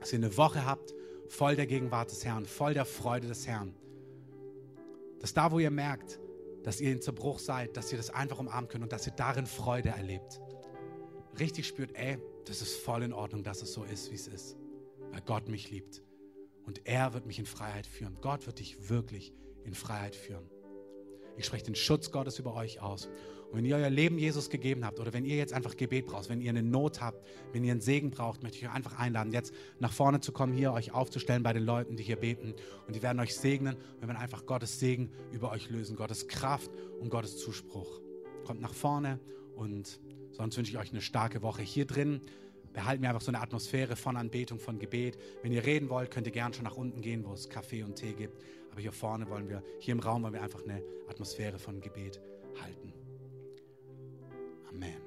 dass ihr eine Woche habt, voll der Gegenwart des Herrn, voll der Freude des Herrn. Dass da, wo ihr merkt, dass ihr in Zerbruch seid, dass ihr das einfach umarmen könnt und dass ihr darin Freude erlebt. Richtig spürt, ey, das ist voll in Ordnung, dass es so ist, wie es ist. Weil Gott mich liebt. Und er wird mich in Freiheit führen. Gott wird dich wirklich in Freiheit führen. Ich spreche den Schutz Gottes über euch aus. Und wenn ihr euer Leben Jesus gegeben habt oder wenn ihr jetzt einfach Gebet braucht, wenn ihr eine Not habt, wenn ihr einen Segen braucht, möchte ich euch einfach einladen, jetzt nach vorne zu kommen, hier euch aufzustellen bei den Leuten, die hier beten. Und die werden euch segnen. Wir werden einfach Gottes Segen über euch lösen, Gottes Kraft und Gottes Zuspruch. Kommt nach vorne und sonst wünsche ich euch eine starke Woche hier drin behalten wir einfach so eine Atmosphäre von Anbetung, von Gebet. Wenn ihr reden wollt, könnt ihr gerne schon nach unten gehen, wo es Kaffee und Tee gibt. Aber hier vorne wollen wir, hier im Raum wollen wir einfach eine Atmosphäre von Gebet halten. Amen.